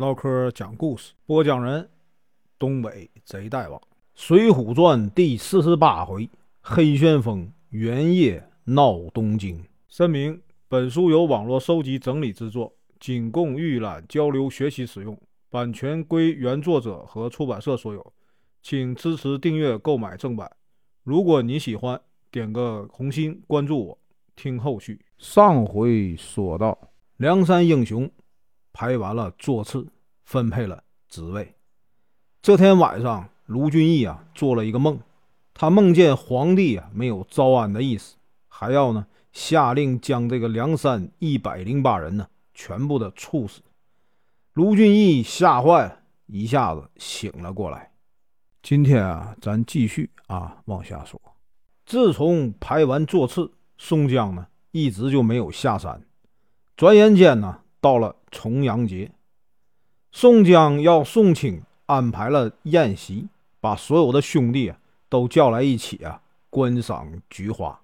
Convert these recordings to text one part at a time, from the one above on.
唠嗑讲故事，播讲人：东北贼大王，《水浒传》第四十八回：黑旋风元夜闹东京。声明：本书由网络收集整理制作，仅供预览、交流、学习使用，版权归原作者和出版社所有，请支持订阅、购买正版。如果你喜欢，点个红心，关注我，听后续。上回说到，梁山英雄排完了座次，分配了职位。这天晚上，卢俊义啊做了一个梦，他梦见皇帝啊没有招安的意思，还要呢下令将这个梁山一百零八人呢全部的处死。卢俊义吓坏，一下子醒了过来。今天啊，咱继续啊往下说。自从排完座次，宋江呢一直就没有下山。转眼间呢，到了重阳节，宋江要宋清安排了宴席，把所有的兄弟都叫来一起啊观赏菊花。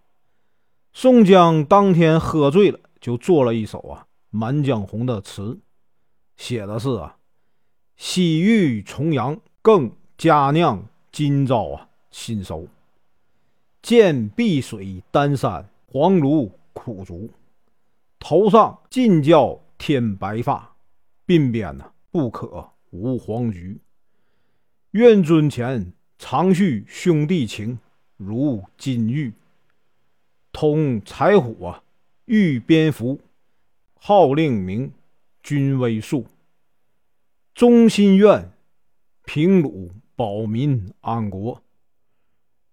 宋江当天喝醉了，就做了一首啊《满江红》的词，写的是啊：“西域重阳更佳酿，今朝啊新收。”见碧水丹山，黄芦苦竹，头上尽教添白发，鬓边呢不可无黄菊。愿尊前常叙兄弟情，如金玉。通柴虎啊，遇蝙蝠，号令名，军威肃。忠心愿，平鲁保民安国。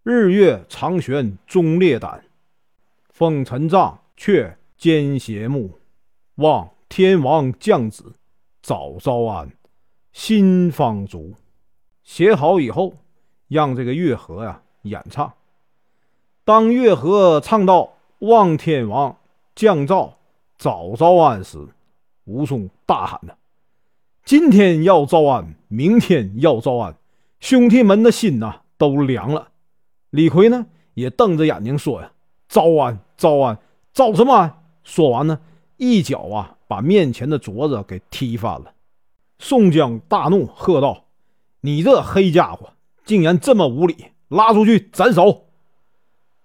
日月长悬忠烈胆，风尘帐却奸邪目。望天王降旨，早招安，心方足。写好以后，让这个月和呀演唱。当月和唱到“望天王降诏，早招安”时，武松大喊：“呐，今天要招安，明天要招安，兄弟们的心呐都凉了。”李逵呢，也瞪着眼睛说：“呀，招安，招安，招什么安？”说完呢，一脚啊，把面前的镯子给踢翻了。宋江大怒，喝道：“你这黑家伙，竟然这么无礼！拉出去斩首！”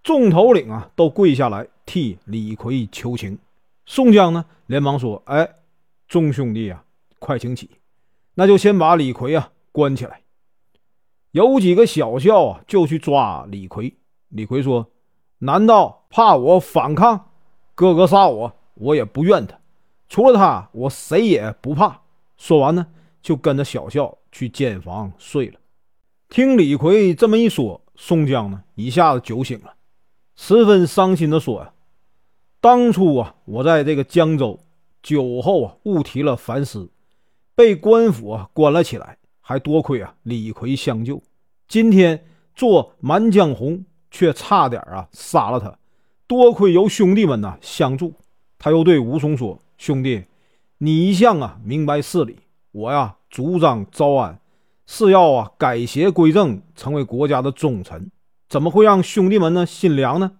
众头领啊，都跪下来替李逵求情。宋江呢，连忙说：“哎，众兄弟啊，快请起，那就先把李逵啊关起来。”有几个小校啊，就去抓李逵。李逵说：“难道怕我反抗？哥哥杀我，我也不怨他。除了他，我谁也不怕。”说完呢，就跟着小校去监房睡了。听李逵这么一说，宋江呢一下子酒醒了，十分伤心的说：“呀，当初啊，我在这个江州酒后啊，误提了凡师，被官府啊关了起来。”还多亏啊，李逵相救。今天做满江红，却差点啊杀了他。多亏有兄弟们呐相助。他又对武松说：“兄弟，你一向啊明白事理，我呀主张招安，是要啊改邪归正，成为国家的忠臣。怎么会让兄弟们呢心凉呢？”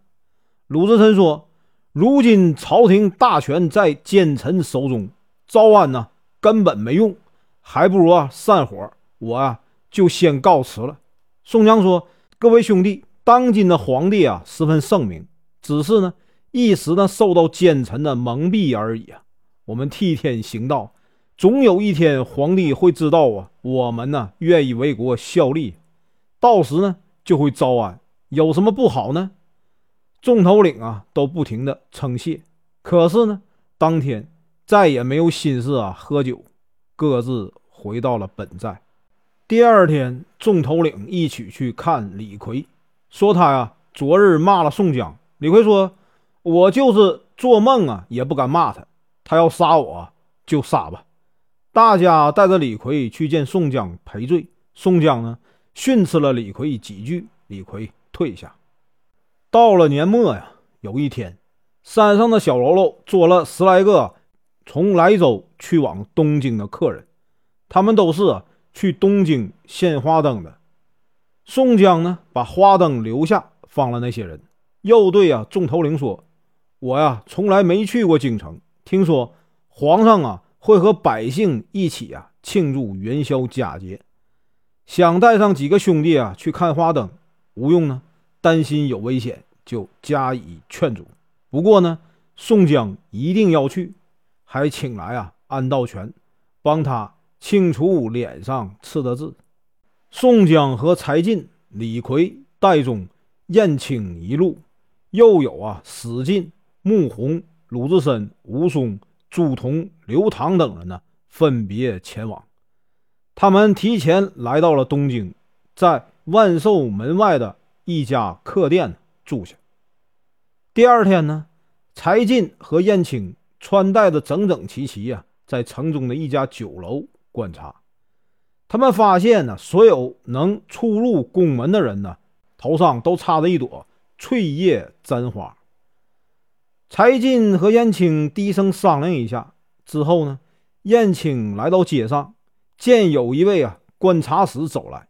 鲁智深说：“如今朝廷大权在奸臣手中，招安呢根本没用，还不如啊散伙。”我啊，就先告辞了。宋江说：“各位兄弟，当今的皇帝啊，十分圣明，只是呢，一时呢受到奸臣的蒙蔽而已啊。我们替天行道，总有一天皇帝会知道啊，我们呢愿意为国效力，到时呢就会招安，有什么不好呢？”众头领啊都不停的称谢，可是呢，当天再也没有心思啊喝酒，各自回到了本寨。第二天，众头领一起去看李逵，说他呀昨日骂了宋江。李逵说：“我就是做梦啊，也不敢骂他。他要杀我就杀吧。”大家带着李逵去见宋江赔罪。宋江呢训斥了李逵几句，李逵退下。到了年末呀，有一天，山上的小喽啰捉了十来个从莱州去往东京的客人，他们都是。去东京献花灯的宋江呢，把花灯留下，放了那些人。又对啊众头领说：“我呀，从来没去过京城，听说皇上啊会和百姓一起啊庆祝元宵佳节，想带上几个兄弟啊去看花灯。吴用呢，担心有危险，就加以劝阻。不过呢，宋江一定要去，还请来啊安道全，帮他清除脸上刺的字。宋江和柴进、李逵、戴宗、燕青一路，又有啊史进、穆弘、鲁智深、武松、朱仝、刘唐等人呢，分别前往。他们提前来到了东京，在。万寿门外的一家客店住下。第二天呢，柴进和燕青穿戴的整整齐齐呀，在城中的一家酒楼观察。他们发现呢，所有能出入宫门的人呢，头上都插着一朵翠叶簪花。柴进和燕青低声商量一下之后呢，燕青来到街上，见有一位啊观察使走来。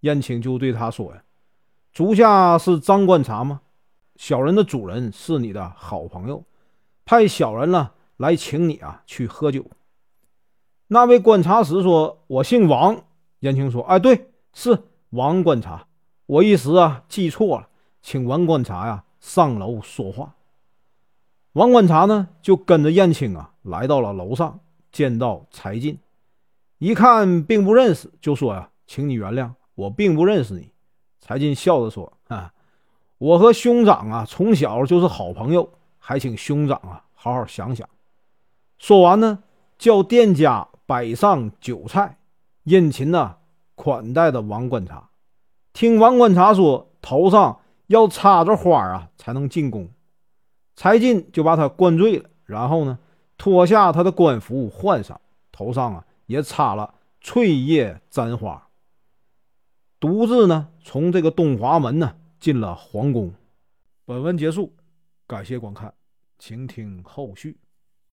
燕青就对他说：“呀，足下是张观察吗？小人的主人是你的好朋友，派小人呢来请你啊去喝酒。”那位观察使说：“我姓王。”燕青说：“哎，对，是王观察，我一时啊记错了，请王观察呀上楼说话。”王观察呢就跟着燕青啊来到了楼上，见到柴进，一看并不认识，就说：“呀，请你原谅。”我并不认识你，柴进笑着说：“啊，我和兄长啊，从小就是好朋友，还请兄长啊好好想想。”说完呢，叫店家摆上酒菜，殷勤的款待的王观察。听王观察说，头上要插着花啊才能进宫。柴进就把他灌醉了，然后呢，脱下他的官服换上，头上啊也插了翠叶簪花。独自呢，从这个东华门呢进了皇宫。本文结束，感谢观看，请听后续。